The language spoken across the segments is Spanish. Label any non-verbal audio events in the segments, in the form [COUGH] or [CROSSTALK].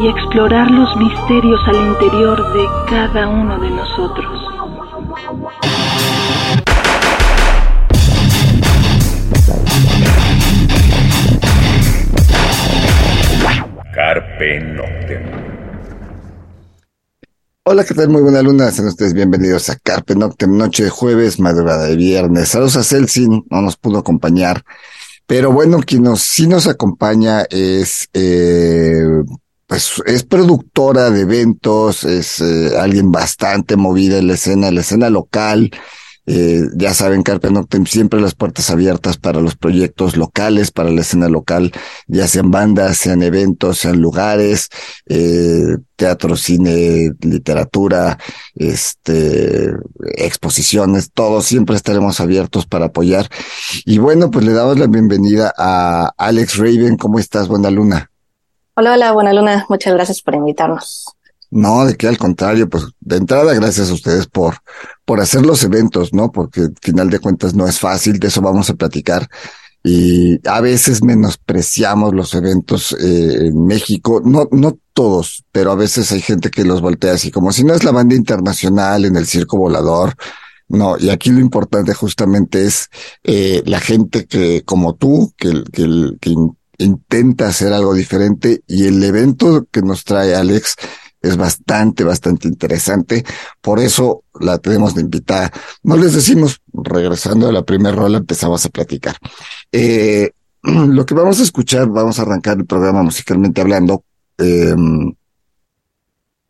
y explorar los misterios al interior de cada uno de nosotros. Carpe Noctem. Hola, ¿qué tal? Muy buena luna. Sean ustedes bienvenidos a Carpe Noctem, noche de jueves, madrugada de viernes. Saludos a Celsin, no nos pudo acompañar. Pero bueno, quien nos, sí nos acompaña es eh, pues es productora de eventos, es eh, alguien bastante movida en la escena, en la escena local. Eh, ya saben, Carpe Noctem siempre las puertas abiertas para los proyectos locales, para la escena local, ya sean bandas, sean eventos, sean lugares, eh, teatro, cine, literatura, este, exposiciones, todos siempre estaremos abiertos para apoyar. Y bueno, pues le damos la bienvenida a Alex Raven. ¿Cómo estás? Buena luna. Hola, hola, buena luna. Muchas gracias por invitarnos. No, de qué al contrario, pues de entrada gracias a ustedes por, por hacer los eventos, ¿no? Porque al final de cuentas no es fácil, de eso vamos a platicar. Y a veces menospreciamos los eventos eh, en México, no, no todos, pero a veces hay gente que los voltea así como si no es la banda internacional en el circo volador. No, y aquí lo importante justamente es eh, la gente que, como tú, que, que, que intenta hacer algo diferente y el evento que nos trae Alex es bastante, bastante interesante. Por eso la tenemos de invitada. No les decimos, regresando a la primera rola, empezamos a platicar. Eh, [CLEARS THROAT] lo que vamos a escuchar, vamos a arrancar el programa musicalmente hablando. Eh,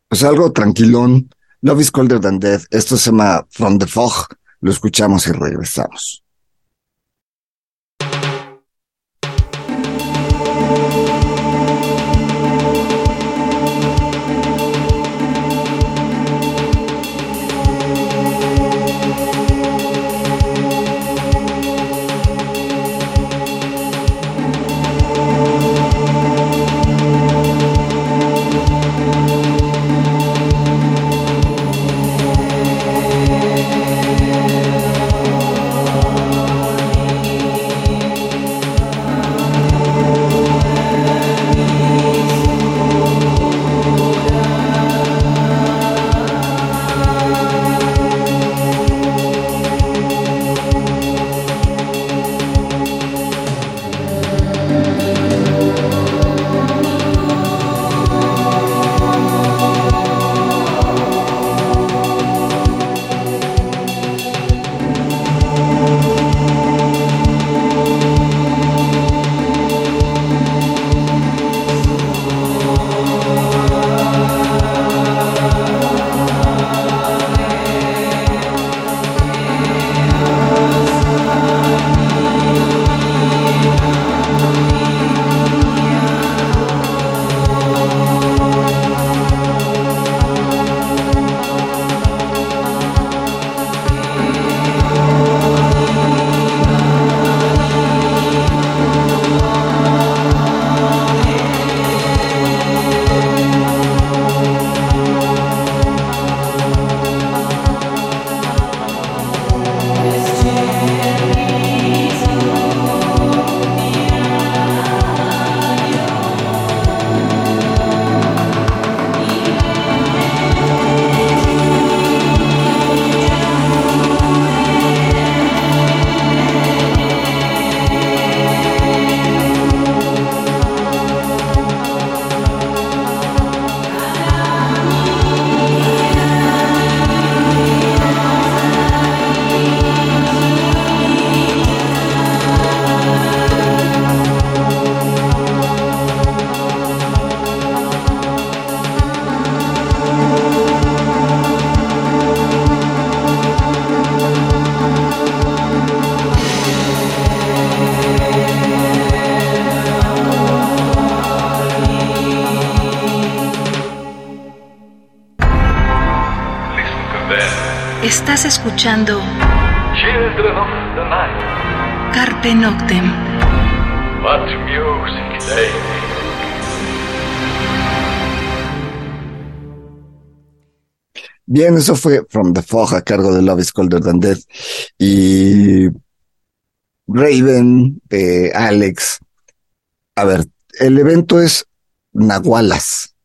pues algo tranquilón. Love is colder than death. Esto se llama From the Fog. Lo escuchamos y regresamos. Escuchando Children of the Night. Carpe Noctem. What music they. Bien, eso fue From the Fog a cargo de Love is Colder Than Death. Y Raven, eh, Alex. A ver, el evento es Nahualas.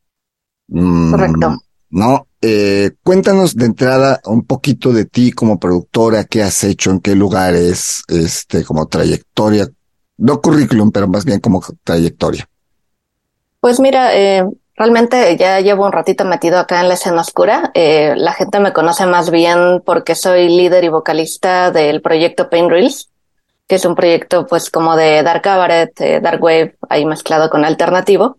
Mm, Correcto. ¿No? Eh, cuéntanos de entrada un poquito de ti como productora, qué has hecho, en qué lugares, este, como trayectoria, no currículum, pero más bien como trayectoria. Pues mira, eh, realmente ya llevo un ratito metido acá en la escena oscura. Eh, la gente me conoce más bien porque soy líder y vocalista del proyecto Pain Reels, que es un proyecto pues como de dark cabaret, eh, dark wave, ahí mezclado con alternativo.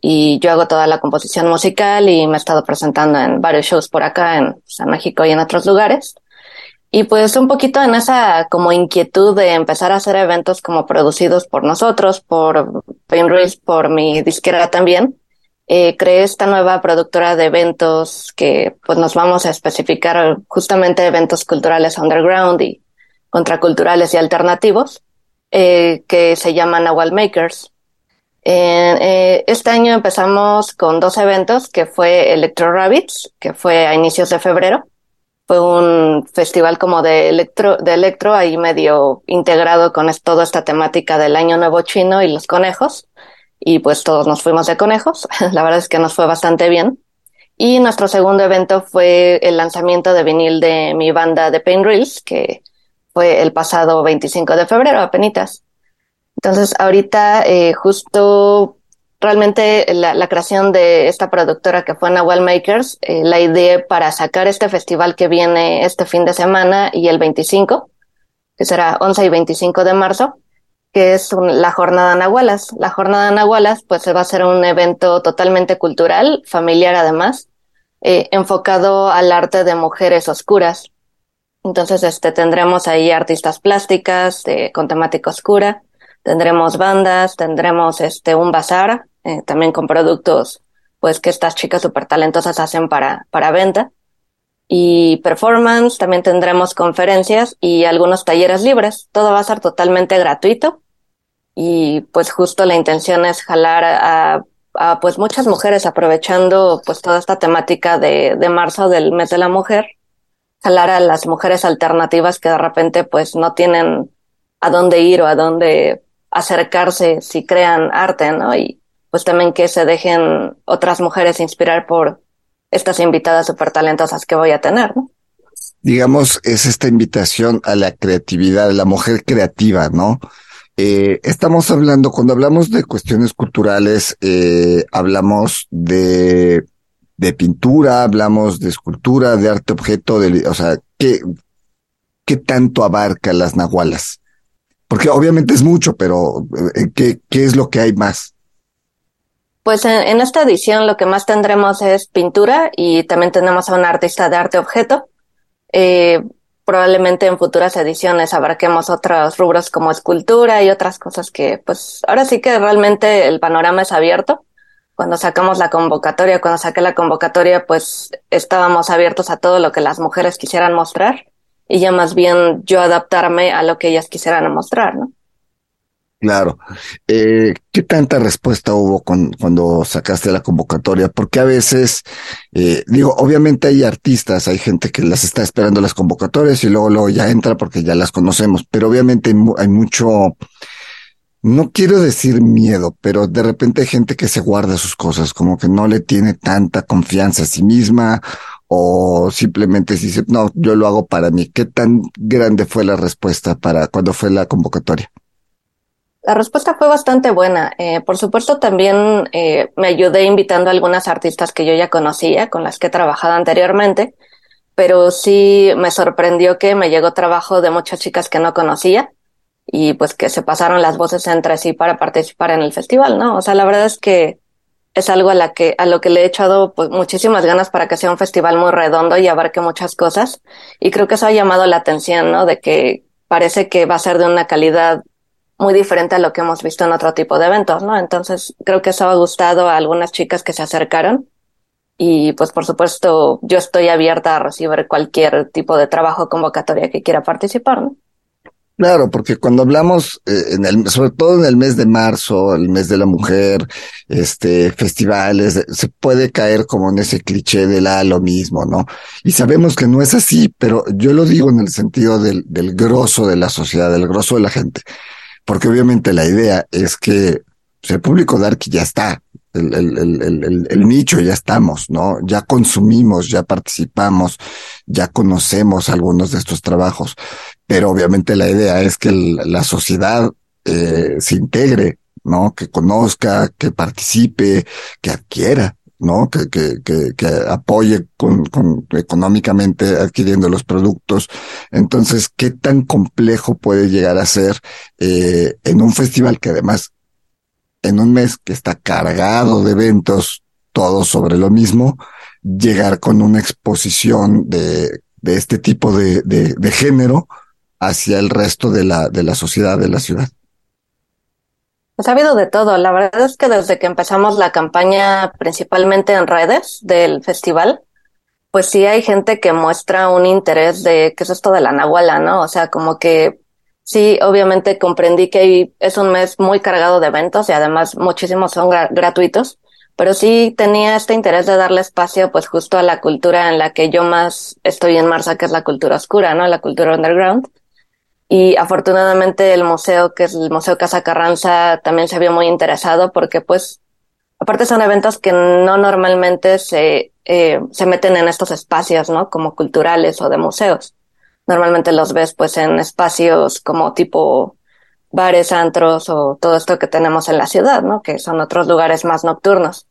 Y yo hago toda la composición musical y me he estado presentando en varios shows por acá en, en México y en otros lugares. Y pues un poquito en esa como inquietud de empezar a hacer eventos como producidos por nosotros, por Pain Reels, por mi disquera también. Eh, creé esta nueva productora de eventos que pues nos vamos a especificar justamente eventos culturales underground y contraculturales y alternativos, eh, que se llaman Nahual Makers. Eh, eh, este año empezamos con dos eventos, que fue Electro Rabbits, que fue a inicios de febrero. Fue un festival como de electro, de electro ahí medio integrado con toda esta temática del Año Nuevo Chino y los conejos. Y pues todos nos fuimos de conejos. [LAUGHS] La verdad es que nos fue bastante bien. Y nuestro segundo evento fue el lanzamiento de vinil de mi banda de Pain Reels, que fue el pasado 25 de febrero, apenitas. Entonces, ahorita eh, justo realmente la, la creación de esta productora que fue Nahual Makers, eh, la idea para sacar este festival que viene este fin de semana y el 25, que será 11 y 25 de marzo, que es un- la jornada Nahualas. La jornada Nahualas, pues va a ser un evento totalmente cultural, familiar además, eh, enfocado al arte de mujeres oscuras. Entonces, este, tendremos ahí artistas plásticas eh, con temática oscura, tendremos bandas, tendremos este, un bazar, eh, también con productos, pues, que estas chicas súper talentosas hacen para, para venta. Y performance, también tendremos conferencias y algunos talleres libres. Todo va a ser totalmente gratuito. Y pues justo la intención es jalar a, a pues muchas mujeres aprovechando pues toda esta temática de, de marzo del mes de la mujer jalar a las mujeres alternativas que de repente pues no tienen a dónde ir o a dónde acercarse si crean arte, ¿no? Y pues también que se dejen otras mujeres inspirar por estas invitadas súper talentosas que voy a tener, ¿no? digamos, es esta invitación a la creatividad, a la mujer creativa, ¿no? Eh, estamos hablando, cuando hablamos de cuestiones culturales, eh, hablamos de, de pintura, hablamos de escultura, de arte objeto, de, o sea, ¿qué, qué tanto abarca las nahualas? Porque obviamente es mucho, pero eh, ¿qué, qué es lo que hay más? Pues en, en esta edición lo que más tendremos es pintura y también tenemos a un artista de arte objeto. Eh, probablemente en futuras ediciones abarquemos otros rubros como escultura y otras cosas que, pues, ahora sí que realmente el panorama es abierto. Cuando sacamos la convocatoria, cuando saqué la convocatoria, pues estábamos abiertos a todo lo que las mujeres quisieran mostrar y ya más bien yo adaptarme a lo que ellas quisieran mostrar, ¿no? Claro. Eh, ¿qué tanta respuesta hubo cuando sacaste la convocatoria? Porque a veces, eh, digo, obviamente hay artistas, hay gente que las está esperando las convocatorias y luego, luego ya entra porque ya las conocemos, pero obviamente hay, hay mucho, no quiero decir miedo, pero de repente hay gente que se guarda sus cosas, como que no le tiene tanta confianza a sí misma o simplemente dice, no, yo lo hago para mí. ¿Qué tan grande fue la respuesta para cuando fue la convocatoria? La respuesta fue bastante buena. Eh, por supuesto, también eh, me ayudé invitando a algunas artistas que yo ya conocía, con las que he trabajado anteriormente, pero sí me sorprendió que me llegó trabajo de muchas chicas que no conocía y pues que se pasaron las voces entre sí para participar en el festival, ¿no? O sea, la verdad es que es algo a, la que, a lo que le he echado pues, muchísimas ganas para que sea un festival muy redondo y abarque muchas cosas. Y creo que eso ha llamado la atención, ¿no? De que parece que va a ser de una calidad muy diferente a lo que hemos visto en otro tipo de eventos, ¿no? Entonces, creo que eso ha gustado a algunas chicas que se acercaron y pues por supuesto yo estoy abierta a recibir cualquier tipo de trabajo convocatoria que quiera participar, ¿no? Claro, porque cuando hablamos, eh, en el, sobre todo en el mes de marzo, el mes de la mujer, este, festivales, se puede caer como en ese cliché de la lo mismo, ¿no? Y sabemos que no es así, pero yo lo digo en el sentido del, del grosso de la sociedad, del grosso de la gente, porque obviamente la idea es que pues, el público dark ya está, el, nicho ya estamos, ¿no? Ya consumimos, ya participamos, ya conocemos algunos de estos trabajos, pero obviamente la idea es que la sociedad eh, se integre, ¿no? Que conozca, que participe, que adquiera, ¿no? Que, que, que, apoye con, con, económicamente adquiriendo los productos. Entonces, ¿qué tan complejo puede llegar a ser eh, en un festival que además en un mes que está cargado de eventos, todos sobre lo mismo, llegar con una exposición de, de este tipo de, de, de género hacia el resto de la, de la sociedad de la ciudad? Pues ha habido de todo. La verdad es que desde que empezamos la campaña, principalmente en redes del festival, pues sí hay gente que muestra un interés de qué es esto de la Nahuala, ¿no? O sea, como que sí, obviamente comprendí que es un mes muy cargado de eventos y además muchísimos son gratuitos, pero sí tenía este interés de darle espacio pues justo a la cultura en la que yo más estoy en marcha, que es la cultura oscura, ¿no? La cultura underground. Y afortunadamente el museo, que es el Museo Casa Carranza, también se vio muy interesado porque pues, aparte son eventos que no normalmente se, eh, se meten en estos espacios, ¿no? Como culturales o de museos. Normalmente los ves pues en espacios como tipo bares, antros o todo esto que tenemos en la ciudad, ¿no? Que son otros lugares más nocturnos.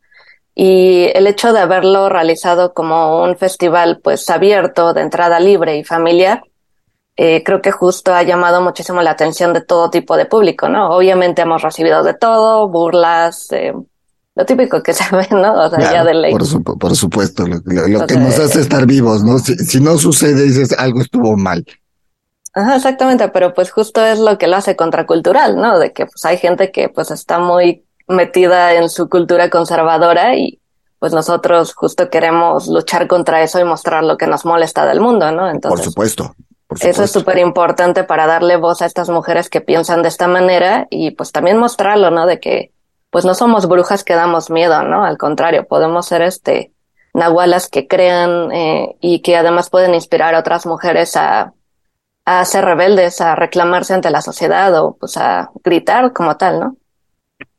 Y el hecho de haberlo realizado como un festival pues abierto, de entrada libre y familiar, eh, creo que justo ha llamado muchísimo la atención de todo tipo de público, ¿no? Obviamente hemos recibido de todo, burlas, eh, lo típico que [LAUGHS] se ve, ¿no? O sea, ya de ley. Por, por supuesto, lo, que nos hace estar vivos, ¿no? Si, si, no sucede, dices, algo estuvo mal. Ajá, exactamente, pero pues justo es lo que lo hace contracultural, ¿no? De que pues hay gente que pues está muy metida en su cultura conservadora y pues nosotros justo queremos luchar contra eso y mostrar lo que nos molesta del mundo, ¿no? Entonces, por supuesto. Eso es súper importante para darle voz a estas mujeres que piensan de esta manera y pues también mostrarlo, ¿no? De que pues no somos brujas que damos miedo, ¿no? Al contrario, podemos ser este nahualas que crean eh, y que además pueden inspirar a otras mujeres a, a ser rebeldes, a reclamarse ante la sociedad o pues a gritar como tal, ¿no?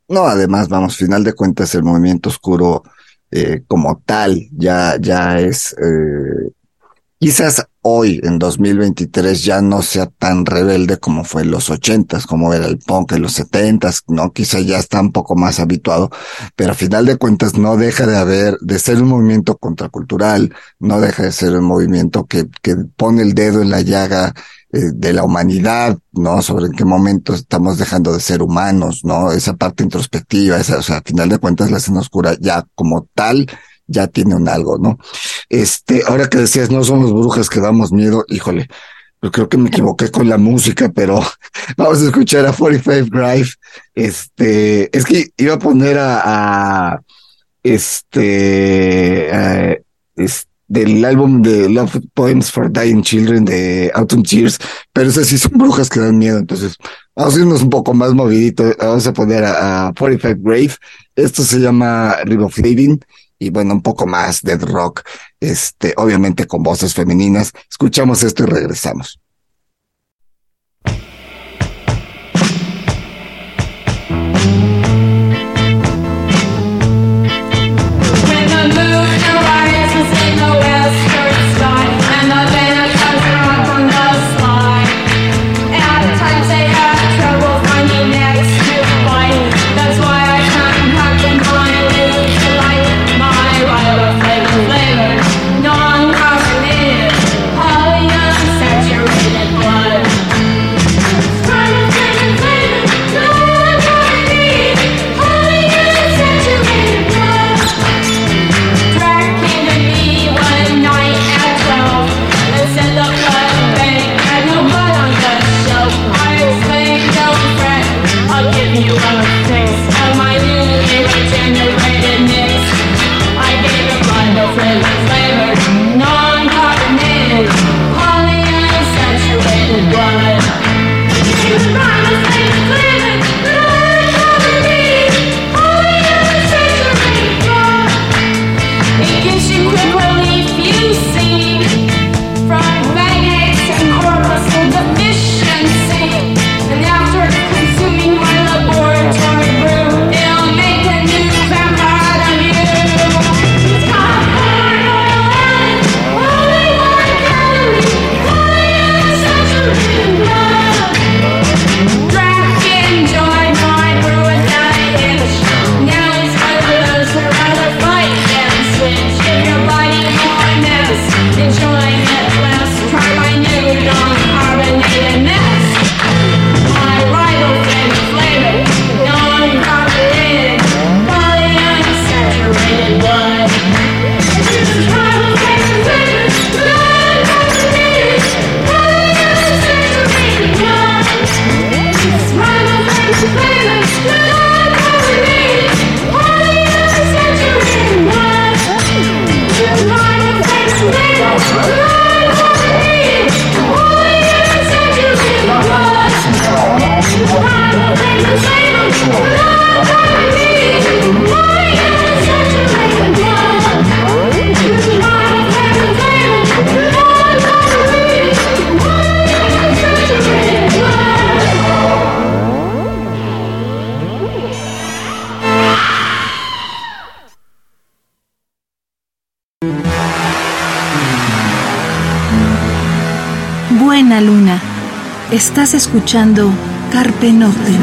No, además, vamos, final de cuentas, el movimiento oscuro eh, como tal ya, ya es eh, quizás hoy, en 2023, ya no sea tan rebelde como fue en los ochentas, como era el punk en los setentas, ¿no? Quizás ya está un poco más habituado, pero a final de cuentas no deja de haber, de ser un movimiento contracultural, no deja de ser un movimiento que, que pone el dedo en la llaga eh, de la humanidad, ¿no? Sobre en qué momento estamos dejando de ser humanos, ¿no? Esa parte introspectiva, esa, o sea, a final de cuentas la escena oscura ya como tal ya tiene un algo, ¿no? Este, ahora que decías, no somos brujas que damos miedo, híjole, yo creo que me equivoqué con la música, pero [LAUGHS] vamos a escuchar a 45 Drive. Este, es que iba a poner a, este, del álbum de Love Poems for Dying Children de Autumn Tears, pero esas sí son brujas que dan miedo, entonces vamos a irnos un poco más movidito, vamos a poner a, 45 Grave, esto se llama River of y bueno, un poco más de rock, este, obviamente con voces femeninas. Escuchamos esto y regresamos. Estás escuchando Carpe Noctem.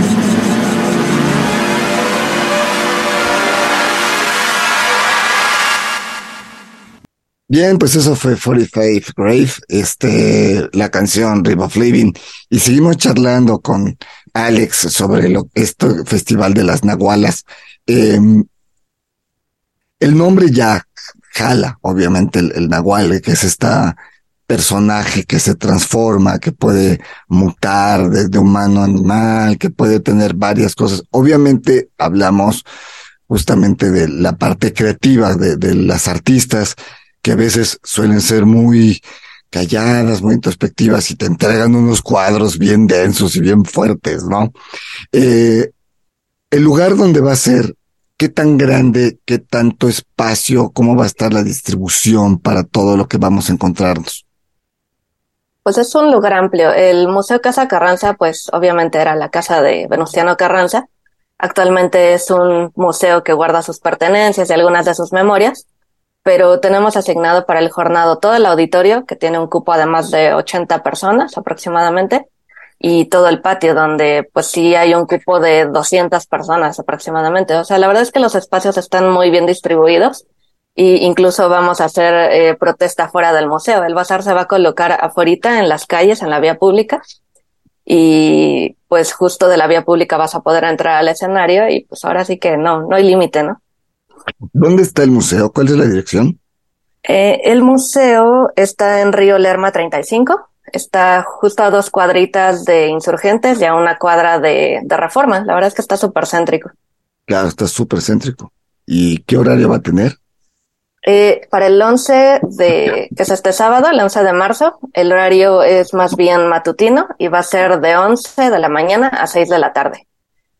Bien, pues eso fue 45 Grave, este, la canción River of Living. Y seguimos charlando con Alex sobre lo, este festival de las Nahualas. Em, el nombre ya jala, obviamente, el, el Nahual, que es esta personaje que se transforma, que puede mutar de, humano a animal, que puede tener varias cosas. Obviamente hablamos justamente de la parte creativa de, de las artistas, que a veces suelen ser muy calladas, muy introspectivas y te entregan unos cuadros bien densos y bien fuertes, ¿no? Eh, el lugar donde va a ser, qué tan grande, qué tanto espacio, cómo va a estar la distribución para todo lo que vamos a encontrarnos. Pues es un lugar amplio. El Museo Casa Carranza, pues obviamente era la casa de Venustiano Carranza. Actualmente es un museo que guarda sus pertenencias y algunas de sus memorias, pero tenemos asignado para el jornado todo el auditorio, que tiene un cupo además de 80 personas aproximadamente, y todo el patio, donde pues sí hay un cupo de 200 personas aproximadamente. O sea, la verdad es que los espacios están muy bien distribuidos y incluso vamos a hacer eh, protesta fuera del museo. El bazar se va a colocar afuera en las calles, en la vía pública, y pues justo de la vía pública vas a poder entrar al escenario y pues ahora sí que no, no hay límite, ¿no? ¿Dónde está el museo? ¿Cuál es la dirección? Eh, el museo está en Río Lerma 35. Está justo a dos cuadritas de insurgentes y a una cuadra de, de reforma. La verdad es que está súper céntrico. Claro, está súper céntrico. ¿Y qué horario va a tener? Eh, para el 11 de, que es este sábado, el 11 de marzo, el horario es más bien matutino y va a ser de 11 de la mañana a 6 de la tarde.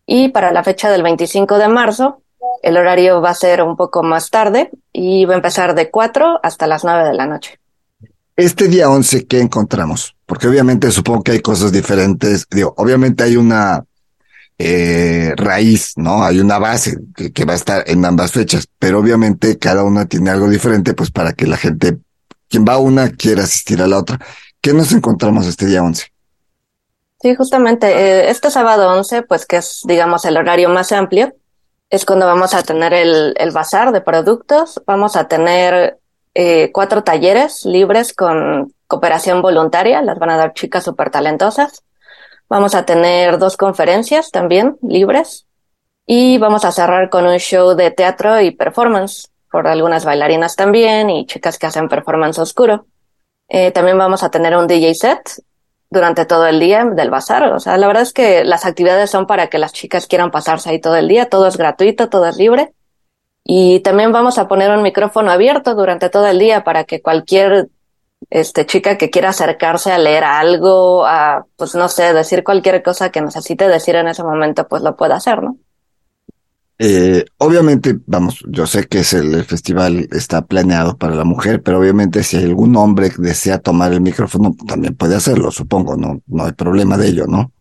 Y para la fecha del 25 de marzo, el horario va a ser un poco más tarde y va a empezar de 4 hasta las 9 de la noche. Este día 11, ¿qué encontramos? Porque obviamente supongo que hay cosas diferentes. Digo, obviamente hay una eh, raíz, ¿no? Hay una base que, va a estar en ambas fechas, pero obviamente cada una tiene algo diferente, pues para que la gente, quien va a una, quiera asistir a la otra. ¿Qué nos encontramos este día 11? Sí, justamente, eh, este sábado 11, pues que es, digamos, el horario más amplio, es cuando vamos a tener el, el bazar de productos, vamos a tener eh, cuatro talleres libres con cooperación voluntaria, las van a dar chicas súper talentosas Vamos a tener dos conferencias también libres y vamos a cerrar con un show de teatro y performance por algunas bailarinas también y chicas que hacen performance oscuro. Eh, también vamos a tener un DJ set durante todo el día del bazar. O sea, la verdad es que las actividades son para que las chicas quieran pasarse ahí todo el día. Todo es gratuito, todo es libre. Y también vamos a poner un micrófono abierto durante todo el día para que cualquier este, chica que quiera acercarse a leer algo, a, pues no sé, decir cualquier cosa que necesite decir en ese momento, pues lo pueda hacer, ¿no? Eh, obviamente, vamos, yo sé que es el, festival está planeado para la mujer, pero obviamente si algún hombre desea tomar el micrófono, también puede hacerlo, supongo, no, no hay problema de ello, ¿no?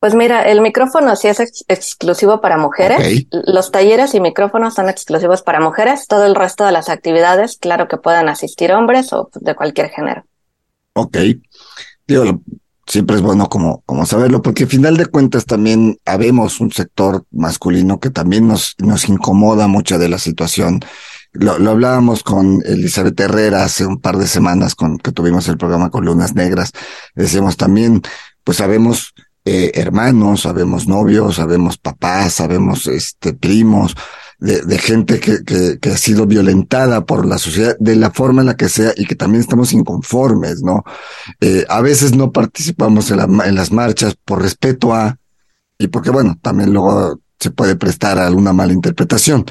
Pues mira, el micrófono sí es ex exclusivo para mujeres. Los talleres y micrófonos son exclusivos para mujeres. Todo el resto de las actividades, claro que pueden asistir hombres o de cualquier género. Ok. Digo, siempre es bueno como, como saberlo, porque al final de cuentas también habemos un sector masculino que también nos, nos incomoda mucho de la situación. Lo, lo hablábamos con Elizabeth Herrera hace un par de semanas con que tuvimos el programa con Lunas Negras. Decíamos también, pues sabemos eh, hermanos, sabemos novios, sabemos papás, sabemos este primos, de, gente que, ha sido violentada por la sociedad de la forma en la que sea y que también estamos inconformes, ¿no? Eh, a veces no participamos en, la, en las marchas por respeto a, y porque bueno, también luego se puede prestar a alguna mala interpretación.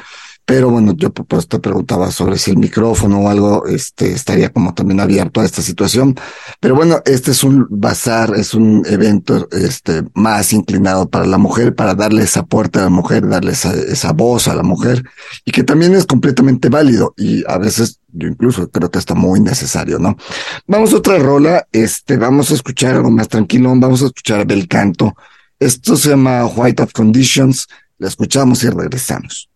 Pero bueno, yo pues te preguntaba sobre si el micrófono o algo este, estaría como también abierto a esta situación. Pero bueno, este es un bazar, es un evento este, más inclinado para la mujer, para darle esa puerta a la mujer, darle esa, esa voz a la mujer y que también es completamente válido y a veces yo incluso creo que está muy necesario, ¿no? Vamos a otra rola, este, vamos a escuchar algo más tranquilo, vamos a escuchar Bel Canto. Esto se llama White of Conditions, la escuchamos y regresamos.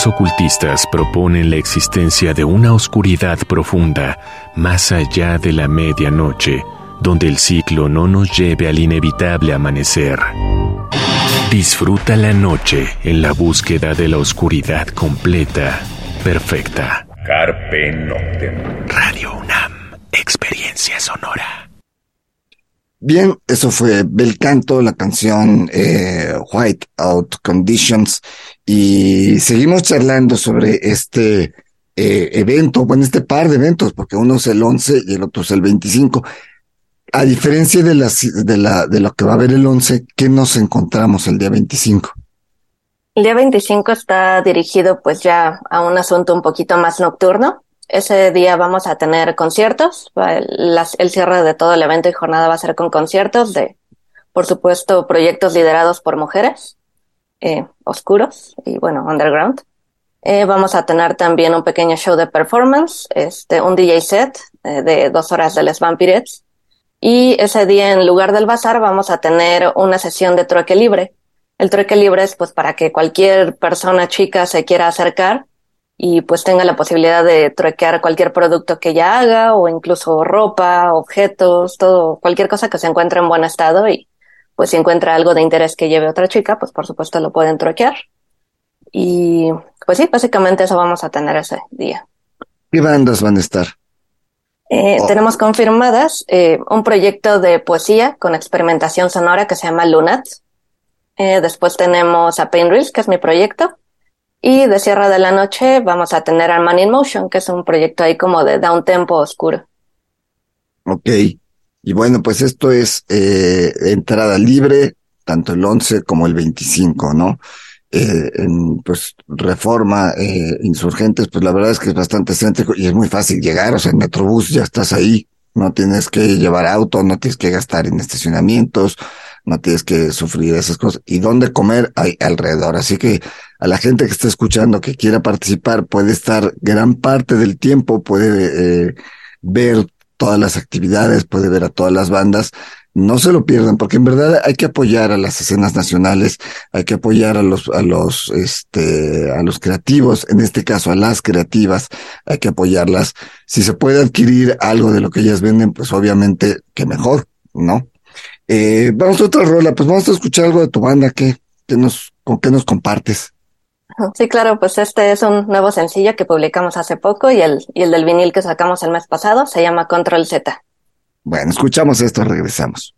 Algunos ocultistas proponen la existencia de una oscuridad profunda más allá de la medianoche, donde el ciclo no nos lleve al inevitable amanecer. Disfruta la noche en la búsqueda de la oscuridad completa, perfecta. Carpe Noctem. Radio UNAM, experiencia sonora. Bien, eso fue Bel Canto, la canción eh, White Out Conditions, y seguimos charlando sobre este eh, evento, bueno, este par de eventos, porque uno es el 11 y el otro es el 25. A diferencia de, la, de lo que va a haber el 11, ¿qué nos encontramos el día 25? El día 25 está dirigido pues ya a un asunto un poquito más nocturno. Ese día vamos a tener conciertos. Las- el cierre de todo el evento y jornada va a ser con conciertos de, por supuesto, proyectos liderados por mujeres, eh, oscuros y bueno, underground. Eh, vamos a tener también un pequeño show de performance, este, un DJ set eh, de dos horas de Les Vampirettes. Y ese día, en lugar del bazar, vamos a tener una sesión de trueque libre. El trueque libre es pues para que cualquier persona chica se quiera acercar y pues tenga la posibilidad de truequear cualquier producto que ella haga o incluso ropa, objetos, todo, cualquier cosa que se encuentre en buen estado y pues si encuentra algo de interés que lleve otra chica, pues por supuesto lo pueden truequear. Y pues sí, básicamente eso vamos a tener ese día. ¿Qué bandas van a estar? Eh, Oh. Tenemos confirmadas eh, un proyecto de poesía con experimentación sonora que se llama Lunat. Eh, después tenemos a Pain Reels, que es mi proyecto. Y de Sierra de la Noche vamos a tener a Man in Motion, que es un proyecto ahí como de down tempo oscuro. Ok. Y bueno, pues esto es eh, entrada libre, tanto el 11 como el 25, ¿no? Eh, en, pues Reforma, eh, Insurgentes, pues la verdad es que es bastante céntrico y es muy fácil llegar, o sea, en Metrobús ya estás ahí, no tienes que llevar auto, no tienes que gastar en estacionamientos, no tienes que sufrir esas cosas. Y dónde comer hay alrededor, así que a la gente que está escuchando que quiera participar, puede estar gran parte del tiempo, puede eh, ver todas las actividades, puede ver a todas las bandas. No se lo pierdan, porque en verdad hay que apoyar a las escenas nacionales, hay que apoyar a los, a los, este, a los creativos, en este caso a las creativas, hay que apoyarlas. Si se puede adquirir algo de lo que ellas venden, pues obviamente que mejor, ¿no? Eh, vamos a otra rola, pues vamos a escuchar algo de tu banda, ¿qué, qué nos, con qué nos compartes? [LAUGHS] Sí, claro, pues este es un nuevo sencillo que publicamos hace poco y el, y el del vinil que sacamos el mes pasado se llama Control Z. Bueno, escuchamos esto, regresamos.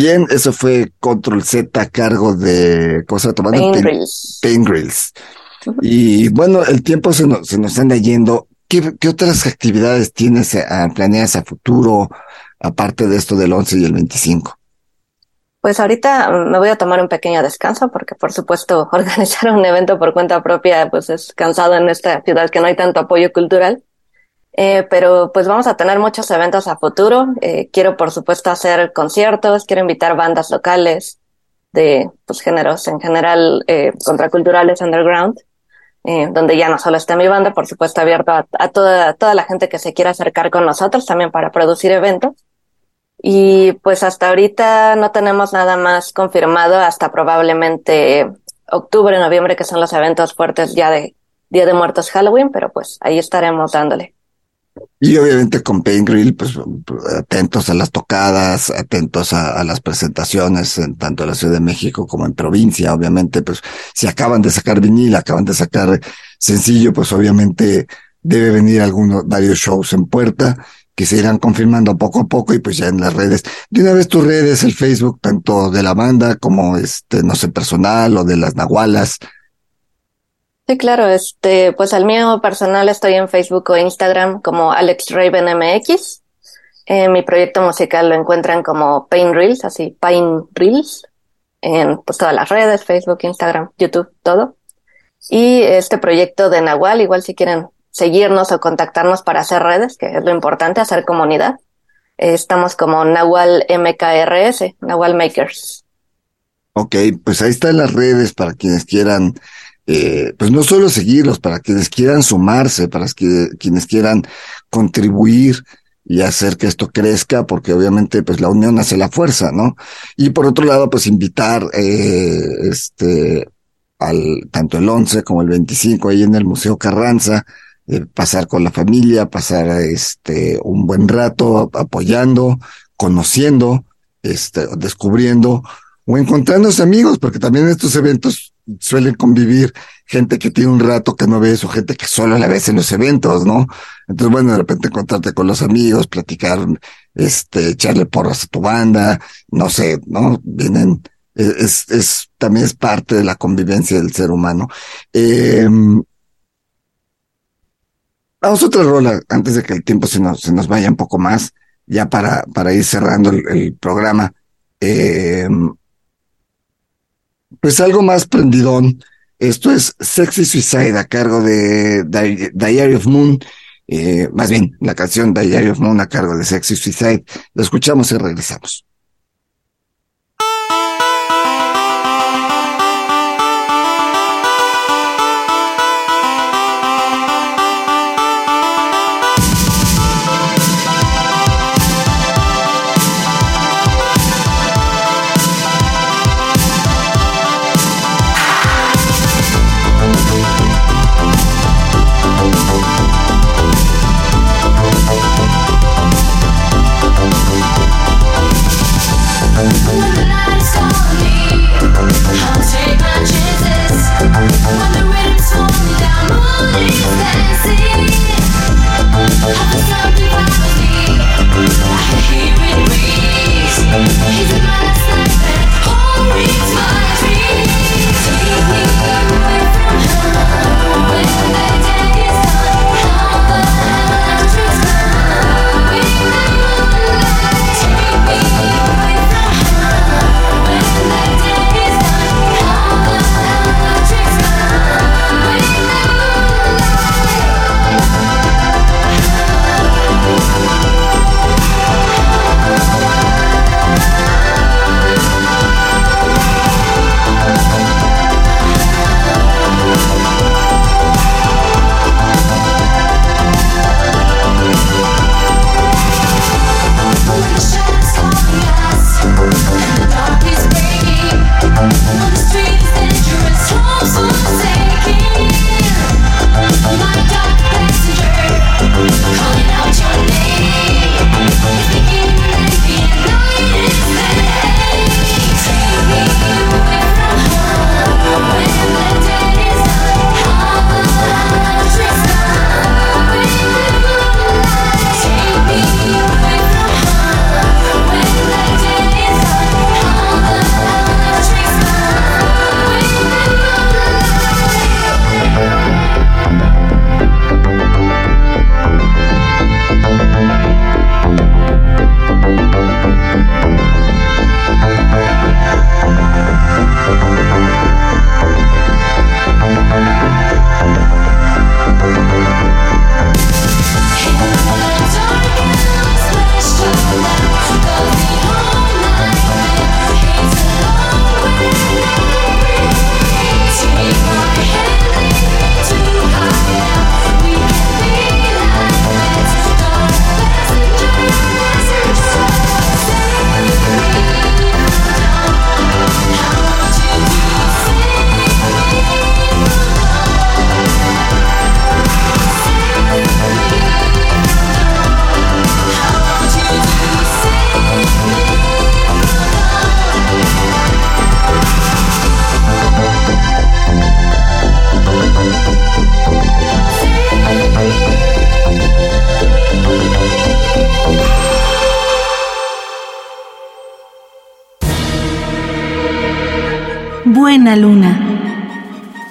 Bien, eso fue Control Z a cargo de cosa tomando Pain Pain- Grills. Pain Grills. Y bueno, el tiempo se nos, se nos anda yendo. ¿Qué, qué otras actividades tienes a, planeadas a futuro, aparte de esto del 11 y el 25? Pues ahorita mm, me voy a tomar un pequeño descanso porque por supuesto [LAUGHS] organizar un evento por cuenta propia pues es cansado en esta ciudad que no hay tanto apoyo cultural. Eh, pero pues vamos a tener muchos eventos a futuro. Eh, quiero por supuesto hacer conciertos, quiero invitar bandas locales de pues géneros en general eh, contraculturales underground, eh, donde ya no solo está mi banda, por supuesto abierto a, a toda, toda la gente que se quiera acercar con nosotros también para producir eventos. Y pues hasta ahorita no tenemos nada más confirmado hasta probablemente octubre, noviembre, que son los eventos fuertes ya de Día de Muertos Halloween, pero pues ahí estaremos dándole. Y obviamente con Pain Grill, pues atentos a las tocadas, atentos a, a, las presentaciones, en tanto en la Ciudad de México como en provincia, obviamente, pues si acaban de sacar vinil, acaban de sacar sencillo, pues obviamente debe venir algunos, varios shows en puerta que se irán confirmando poco a poco y pues ya en las redes. De una vez tus redes, el Facebook, tanto de la banda como este, no sé, personal o de las nahualas. Sí, claro, este, pues al mío personal estoy en Facebook o Instagram como Alex Raven MX. Eh, mi proyecto musical lo encuentran como Pain Reels, así Pain Reels, en pues todas las redes, Facebook, Instagram, YouTube, todo. Y este proyecto de Nahual, igual si quieren seguirnos o contactarnos para hacer redes, que es lo importante, hacer comunidad. Estamos como Nahual MKRS, Nahual Makers. Ok, pues ahí están las redes para quienes quieran eh, pues no solo seguirlos, para quienes quieran sumarse, para quienes quieran contribuir y hacer que esto crezca, porque obviamente pues la unión hace la fuerza, ¿no? Y por otro lado, pues invitar eh, este al tanto el 11 como el 25 ahí en el Museo Carranza, eh, pasar con la familia, pasar este un buen rato apoyando, conociendo, este, descubriendo o encontrándose amigos, porque también estos eventos suelen convivir gente que tiene un rato que no ves o gente que solo la ves en los eventos, ¿no? Entonces, bueno, de repente encontrarte con los amigos, platicar, este, echarle porras a tu banda, no sé, ¿no? Vienen, es, es, también es parte de la convivencia del ser humano. Eh, vamos a otra rola antes de que el tiempo se nos, se nos vaya un poco más, ya para, para ir cerrando el, el programa. Eh, pues algo más prendidón. Esto es Sexy Suicide a cargo de Diary of Moon. Eh, más bien, la canción Diary of Moon a cargo de Sexy Suicide. Lo escuchamos y regresamos.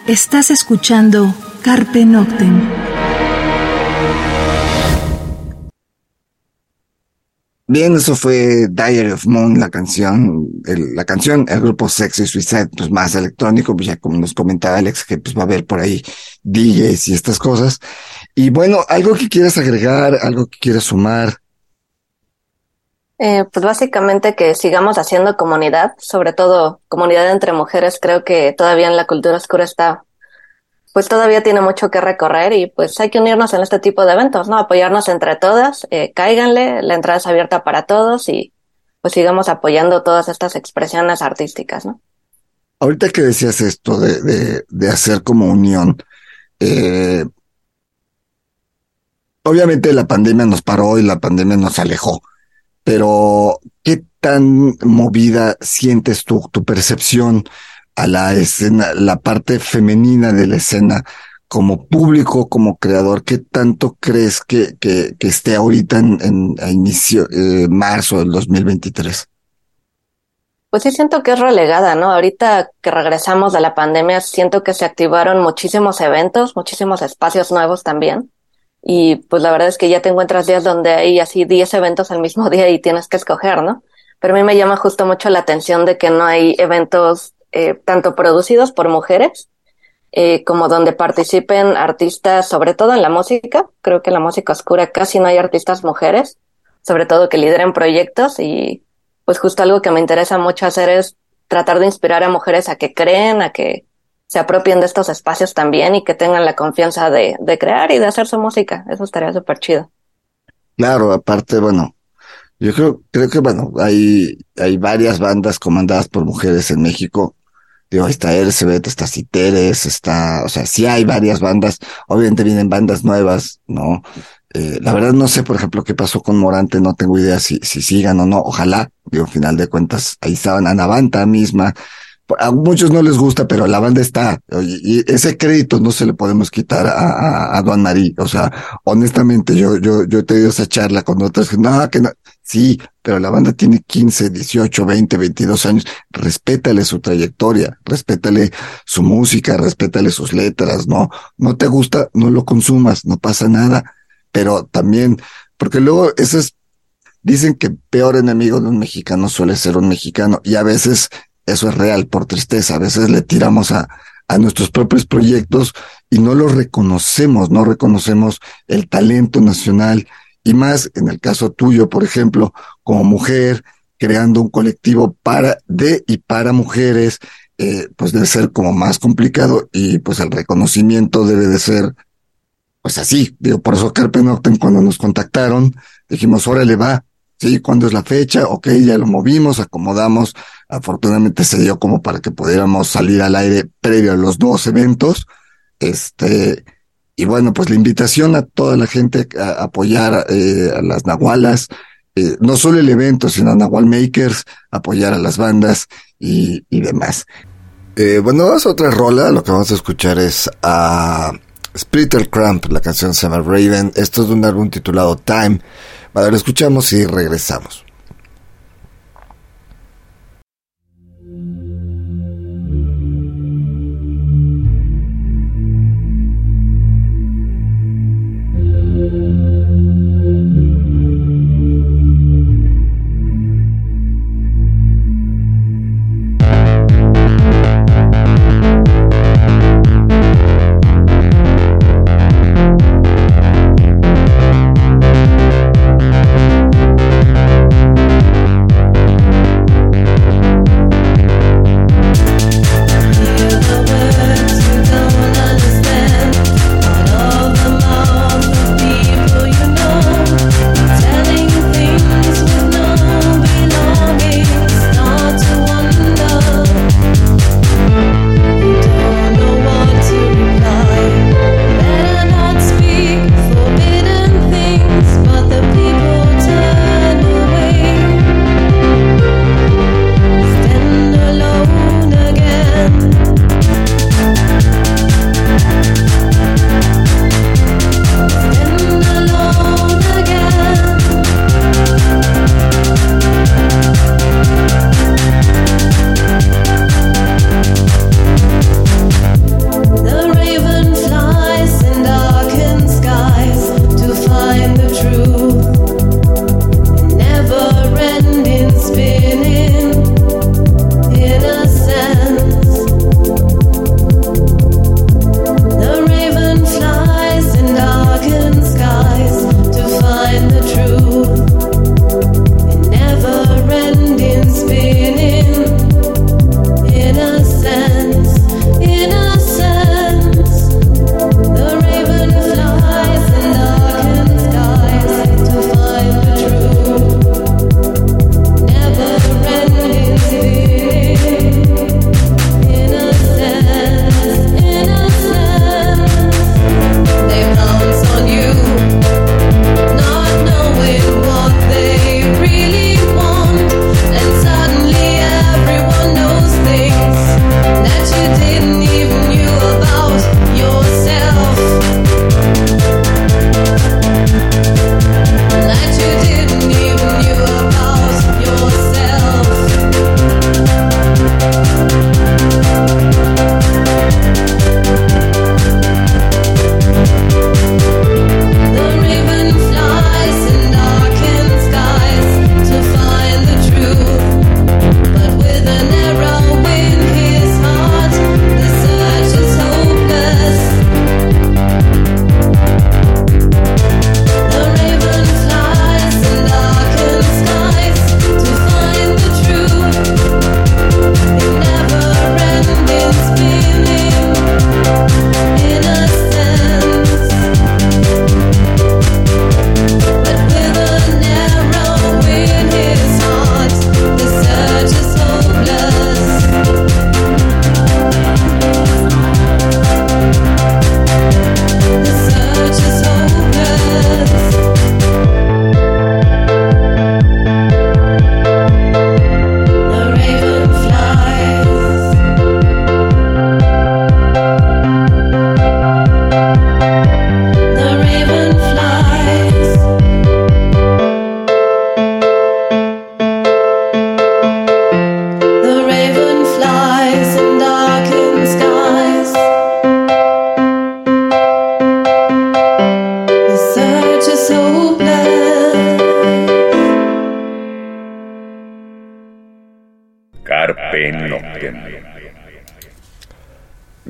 Estás escuchando Carpe Noctem. Bien, eso fue Diary of Moon, la canción, la canción, el grupo Sexy Suicide, pues más electrónico, pues ya como nos comentaba Alex, que pues va a haber por ahí DJs y estas cosas. Y bueno, algo que quieras agregar, algo que quieras sumar. Eh, pues básicamente que sigamos haciendo comunidad, sobre todo comunidad entre mujeres. Creo que todavía en la cultura oscura está, pues todavía tiene mucho que recorrer y pues hay que unirnos en este tipo de eventos, ¿no? Apoyarnos entre todas, eh, cáiganle, la entrada es abierta para todos y pues sigamos apoyando todas estas expresiones artísticas, ¿no? Ahorita que decías esto de, de, de hacer como unión, eh, obviamente la pandemia nos paró y la pandemia nos alejó, pero ¿qué tan movida sientes tú, tu percepción a la escena, la parte femenina de la escena como público, como creador? ¿Qué tanto crees que, que, que esté ahorita en, en a inicio, eh, marzo del 2023? Pues sí siento que es relegada, ¿no? Ahorita que regresamos de la pandemia, siento que se activaron muchísimos eventos, muchísimos espacios nuevos también. Y pues la verdad es que ya te encuentras días donde hay así 10 eventos al mismo día y tienes que escoger, ¿no? Pero a mí me llama justo mucho la atención de que no hay eventos eh, tanto producidos por mujeres eh, como donde participen artistas, sobre todo en la música. Creo que en la música oscura casi no hay artistas mujeres, sobre todo que lideren proyectos y pues justo algo que me interesa mucho hacer es tratar de inspirar a mujeres a que creen, a que se apropien de estos espacios también y que tengan la confianza de, de crear y de hacer su música. Eso estaría súper chido. Claro, aparte, bueno, yo creo, creo que, bueno, hay, hay varias bandas comandadas por mujeres en México. Digo, está Elizabeth, está Citeres, está, o sea, sí hay varias bandas. Obviamente vienen bandas nuevas, ¿no? Eh, la verdad no sé, por ejemplo, qué pasó con Morante, no tengo idea si, si sigan o no. Ojalá, digo, al final de cuentas, ahí estaban Anavanta misma. A muchos no les gusta, pero la banda está. Y ese crédito no se le podemos quitar a, a, a Don Marí. O sea, honestamente, yo, yo, yo he tenido esa charla con otras no, que no. Sí, pero la banda tiene 15, 18, 20, 22 años. Respétale su trayectoria, respétale su música, respétale sus letras, ¿no? No te gusta, no lo consumas, no pasa nada. Pero también, porque luego eso es, dicen que peor enemigo de un mexicano suele ser un mexicano y a veces eso es real por tristeza. A veces le tiramos a, a nuestros propios proyectos y no los reconocemos, no reconocemos el talento nacional y más en el caso tuyo, por ejemplo, como mujer, creando un colectivo para, de y para mujeres, eh, pues debe ser como más complicado y pues el reconocimiento debe de ser, pues así, digo, por eso Carpe Noctem cuando nos contactaron, dijimos, órale va, sí, ¿cuándo es la fecha? Ok, ya lo movimos, acomodamos, afortunadamente se dio como para que pudiéramos salir al aire previo a los dos eventos, este, y bueno, pues la invitación a toda la gente a apoyar eh, a las Nahualas, eh, no solo el evento, sino a Nahual Makers, apoyar a las bandas y, demás. Eh, bueno, vamos a otra rola, lo que vamos a escuchar es a Splitter Cramp, la canción se llama Raven, esto es de un álbum titulado Time, vale, lo escuchamos y regresamos.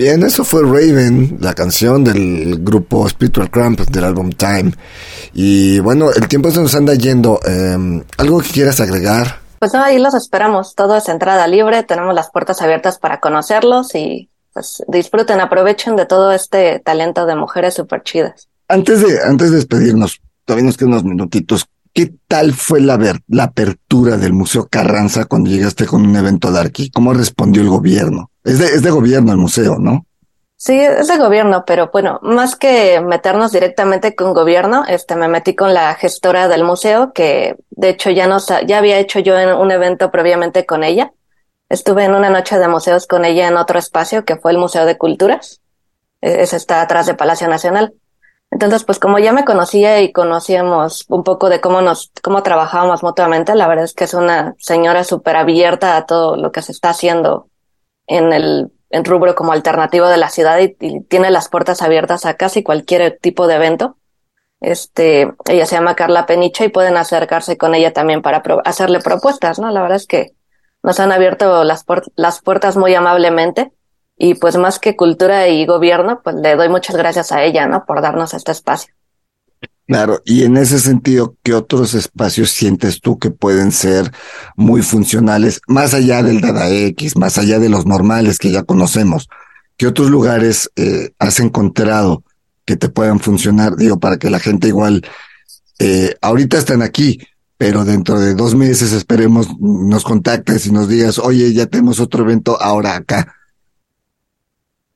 Bien, eso fue Raven, la canción del grupo Spiritual Cramp del álbum Time. Y bueno, el tiempo se nos anda yendo. Eh, ¿Algo que quieras agregar? Pues no, ahí los esperamos. Todo es entrada libre. Tenemos las puertas abiertas para conocerlos y pues disfruten, aprovechen de todo este talento de mujeres súper chidas. Antes de, antes de despedirnos, todavía nos quedan unos minutitos. ¿Qué tal fue la, ver- la apertura del Museo Carranza cuando llegaste con un evento de aquí? ¿Cómo respondió el gobierno? Es de, es de gobierno el museo, ¿no? Sí, es de gobierno, pero bueno, más que meternos directamente con gobierno, este, me metí con la gestora del museo, que de hecho ya nos, ya había hecho yo en un evento previamente con ella. Estuve en una noche de museos con ella en otro espacio, que fue el Museo de Culturas. E- Ese está atrás de Palacio Nacional. Entonces, pues como ya me conocía y conocíamos un poco de cómo nos, cómo trabajábamos mutuamente, la verdad es que es una señora súper abierta a todo lo que se está haciendo en el en rubro como alternativo de la ciudad y, tiene las puertas abiertas a casi cualquier tipo de evento. Este, ella se llama Carla Peniche y pueden acercarse con ella también para pro- hacerle propuestas, ¿no? La verdad es que nos han abierto las, las puertas muy amablemente y pues más que cultura y gobierno, pues le doy muchas gracias a ella, ¿no? Por darnos este espacio. Claro, y en ese sentido, ¿qué otros espacios sientes tú que pueden ser muy funcionales, más allá del Dada X, más allá de los normales que ya conocemos? ¿Qué otros lugares eh, has encontrado que te puedan funcionar? Digo, para que la gente igual, eh, ahorita están aquí, pero dentro de dos meses esperemos nos contactes y nos digas, oye, ya tenemos otro evento ahora acá.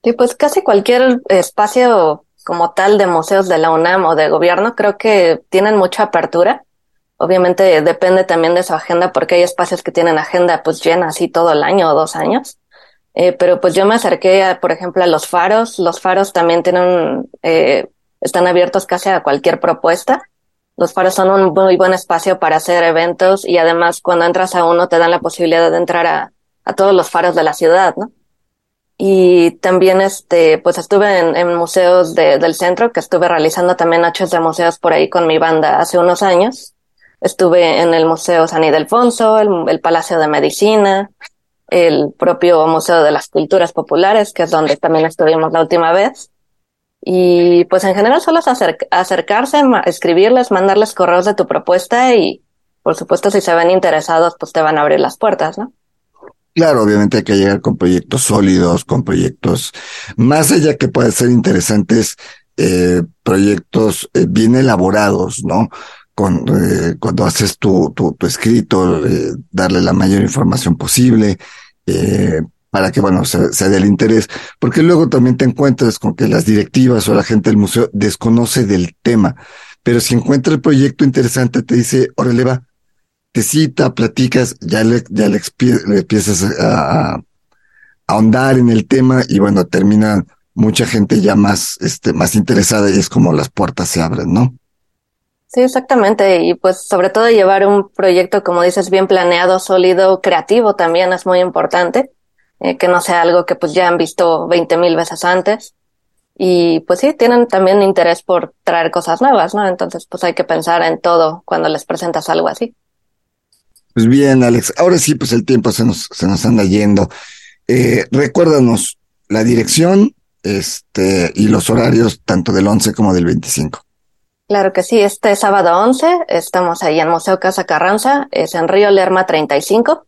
Sí, pues casi cualquier espacio como tal de museos de la UNAM o de gobierno creo que tienen mucha apertura. Obviamente depende también de su agenda porque hay espacios que tienen agenda pues llena así todo el año o dos años. Eh, pero pues yo me acerqué por ejemplo, a los faros. Los faros también tienen, eh, están abiertos casi a cualquier propuesta. Los faros son un muy buen espacio para hacer eventos y además cuando entras a uno te dan la posibilidad de entrar a, a todos los faros de la ciudad, ¿no? Y también este, pues estuve en, en museos de- del centro, que estuve realizando también noches de museos por ahí con mi banda hace unos años. Estuve en el Museo San Ildefonso, el, el Palacio de Medicina, el propio Museo de las Culturas Populares, que es donde también estuvimos la última vez. Y pues en general solo es acer- acercarse, escribirles, mandarles correos de tu propuesta y por supuesto si se ven interesados pues te van a abrir las puertas, ¿no? Claro, obviamente hay que llegar con proyectos sólidos, con proyectos más allá que pueden ser interesantes, eh, proyectos eh, bien elaborados, ¿no? Con, eh, cuando haces tu, tu, tu escrito, eh, darle la mayor información posible, eh, para que, bueno, se, se dé el interés, porque luego también te encuentras con que las directivas o la gente del museo desconoce del tema, pero si encuentra el proyecto interesante, te dice, órale va, te cita, platicas, ya le, ya le, le empiezas a, a ahondar en el tema y bueno, termina mucha gente ya más, este, más interesada y es como las puertas se abren, ¿no? Sí, exactamente. Y pues sobre todo llevar un proyecto, como dices, bien planeado, sólido, creativo también es muy importante. eh, que no sea algo que pues ya han visto veinte mil veces antes. Y pues sí, tienen también interés por traer cosas nuevas, ¿no? Entonces pues hay que pensar en todo cuando les presentas algo así. Pues bien, Alex, ahora sí, pues el tiempo se nos, se nos anda yendo. Eh, recuérdanos la dirección, este, y los horarios tanto del 11 como del 25. Claro que sí, este sábado 11 estamos ahí en Museo Casa Carranza, es en Río Lerma 35,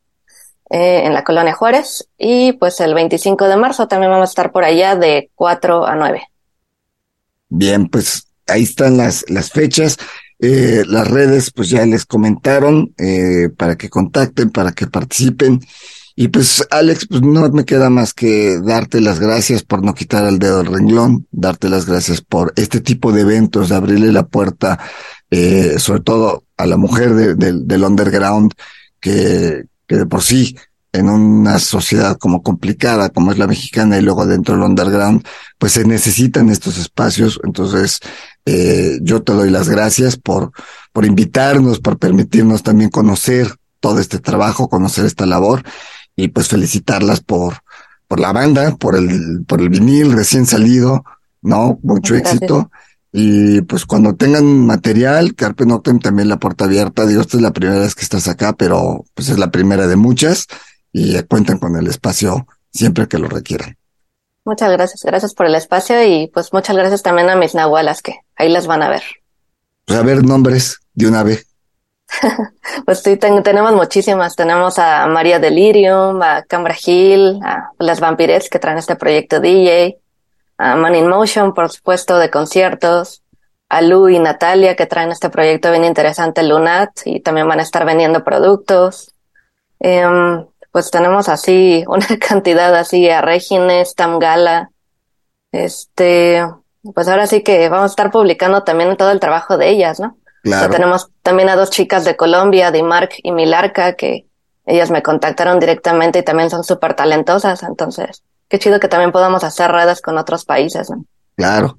eh, en la Colonia Juárez, y pues el 25 de marzo también vamos a estar por allá de 4 a 9. Bien, pues ahí están las, las fechas. Eh, las redes, pues ya les comentaron, eh, para que contacten, para que participen. Y pues, Alex, pues no me queda más que darte las gracias por no quitar el dedo del renglón, darte las gracias por este tipo de eventos, de abrirle la puerta, eh, sobre todo a la mujer de- del- del underground, que, que de por sí, en una sociedad como complicada, como es la mexicana, y luego dentro del underground, pues se necesitan estos espacios. Entonces, eh, yo te doy las gracias por, por invitarnos, por permitirnos también conocer todo este trabajo, conocer esta labor y pues felicitarlas por, por la banda, por el, por el vinil recién salido, ¿no? Mucho Gracias. éxito. Y pues cuando tengan material, Carpe Noctem también la puerta abierta. Digo, esta es la primera vez que estás acá, pero pues es la primera de muchas. Y cuentan con el espacio siempre que lo requieran. Muchas gracias, gracias por el espacio y pues muchas gracias también a mis nahualas que ahí las van a ver. Pues a ver, nombres de una vez. [LAUGHS] Pues sí, ten- tenemos muchísimas. Tenemos a María Delirium, a Cambra Hill, a las Vampires que traen este proyecto DJ, a Man in Motion, por supuesto, de conciertos, a Lu y Natalia que traen este proyecto bien interesante, Lunat, y también van a estar vendiendo productos. Em, pues tenemos así [LAUGHS] una cantidad así a Regines, Tamgala, este, pues ahora sí que vamos a estar publicando también todo el trabajo de ellas, ¿no? O sea, Claro. tenemos también a dos chicas de Colombia, Dimark y Milarca, que ellas me contactaron directamente y también son súper talentosas. Entonces, qué chido que también podamos hacer redes con otros países, ¿no? Claro.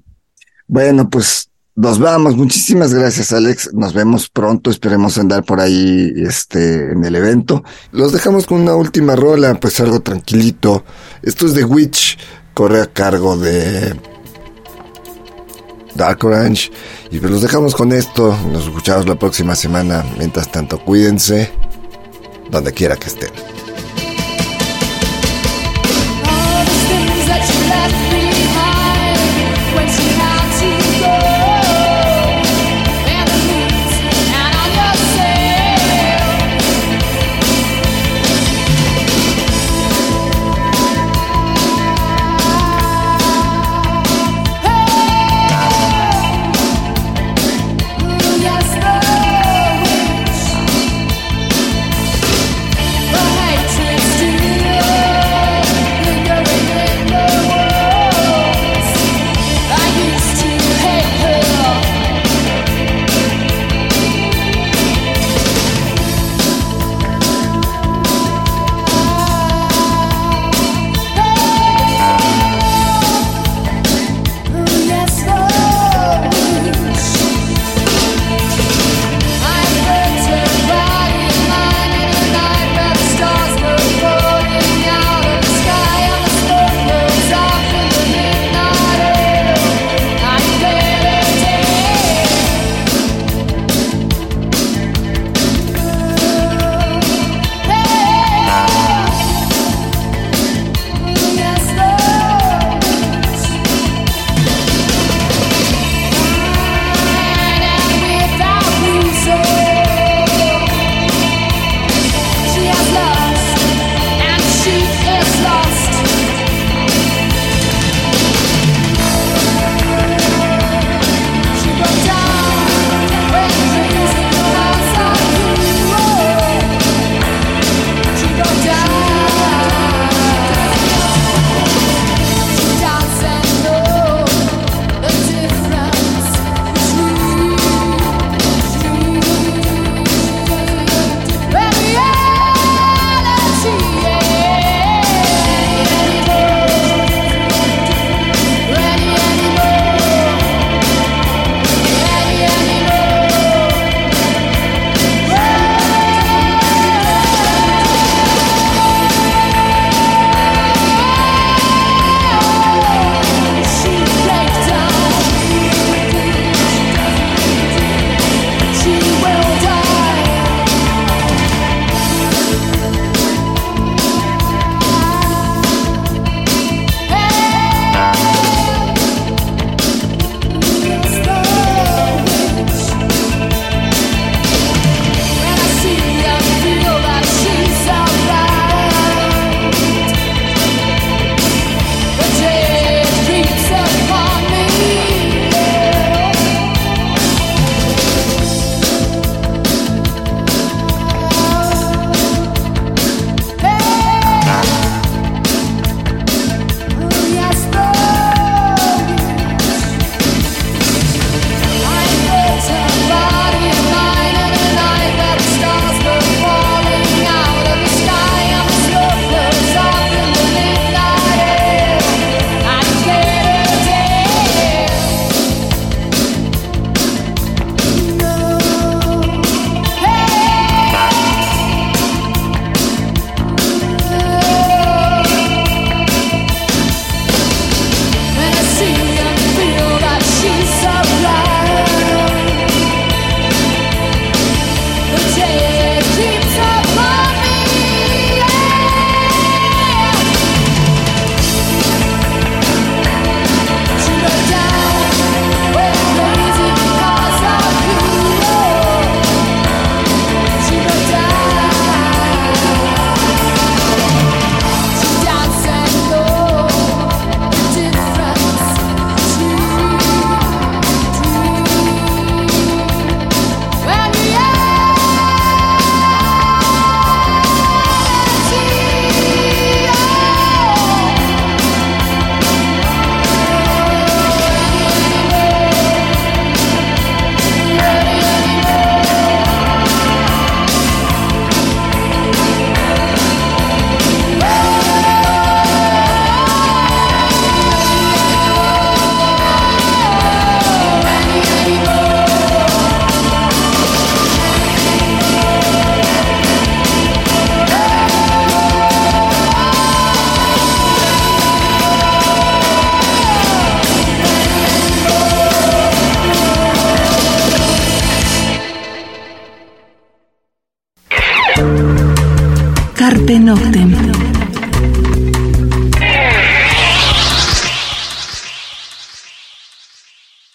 Bueno, pues nos vamos. Muchísimas gracias, Alex. Nos vemos pronto. Esperemos andar por ahí, este, en el evento. Los dejamos con una última rola, pues algo tranquilito. Esto es de Witch. Corre a cargo de Dark Orange. Y pues los dejamos con esto. Nos escuchamos la próxima semana. Mientras tanto, cuídense. Donde quiera que estén.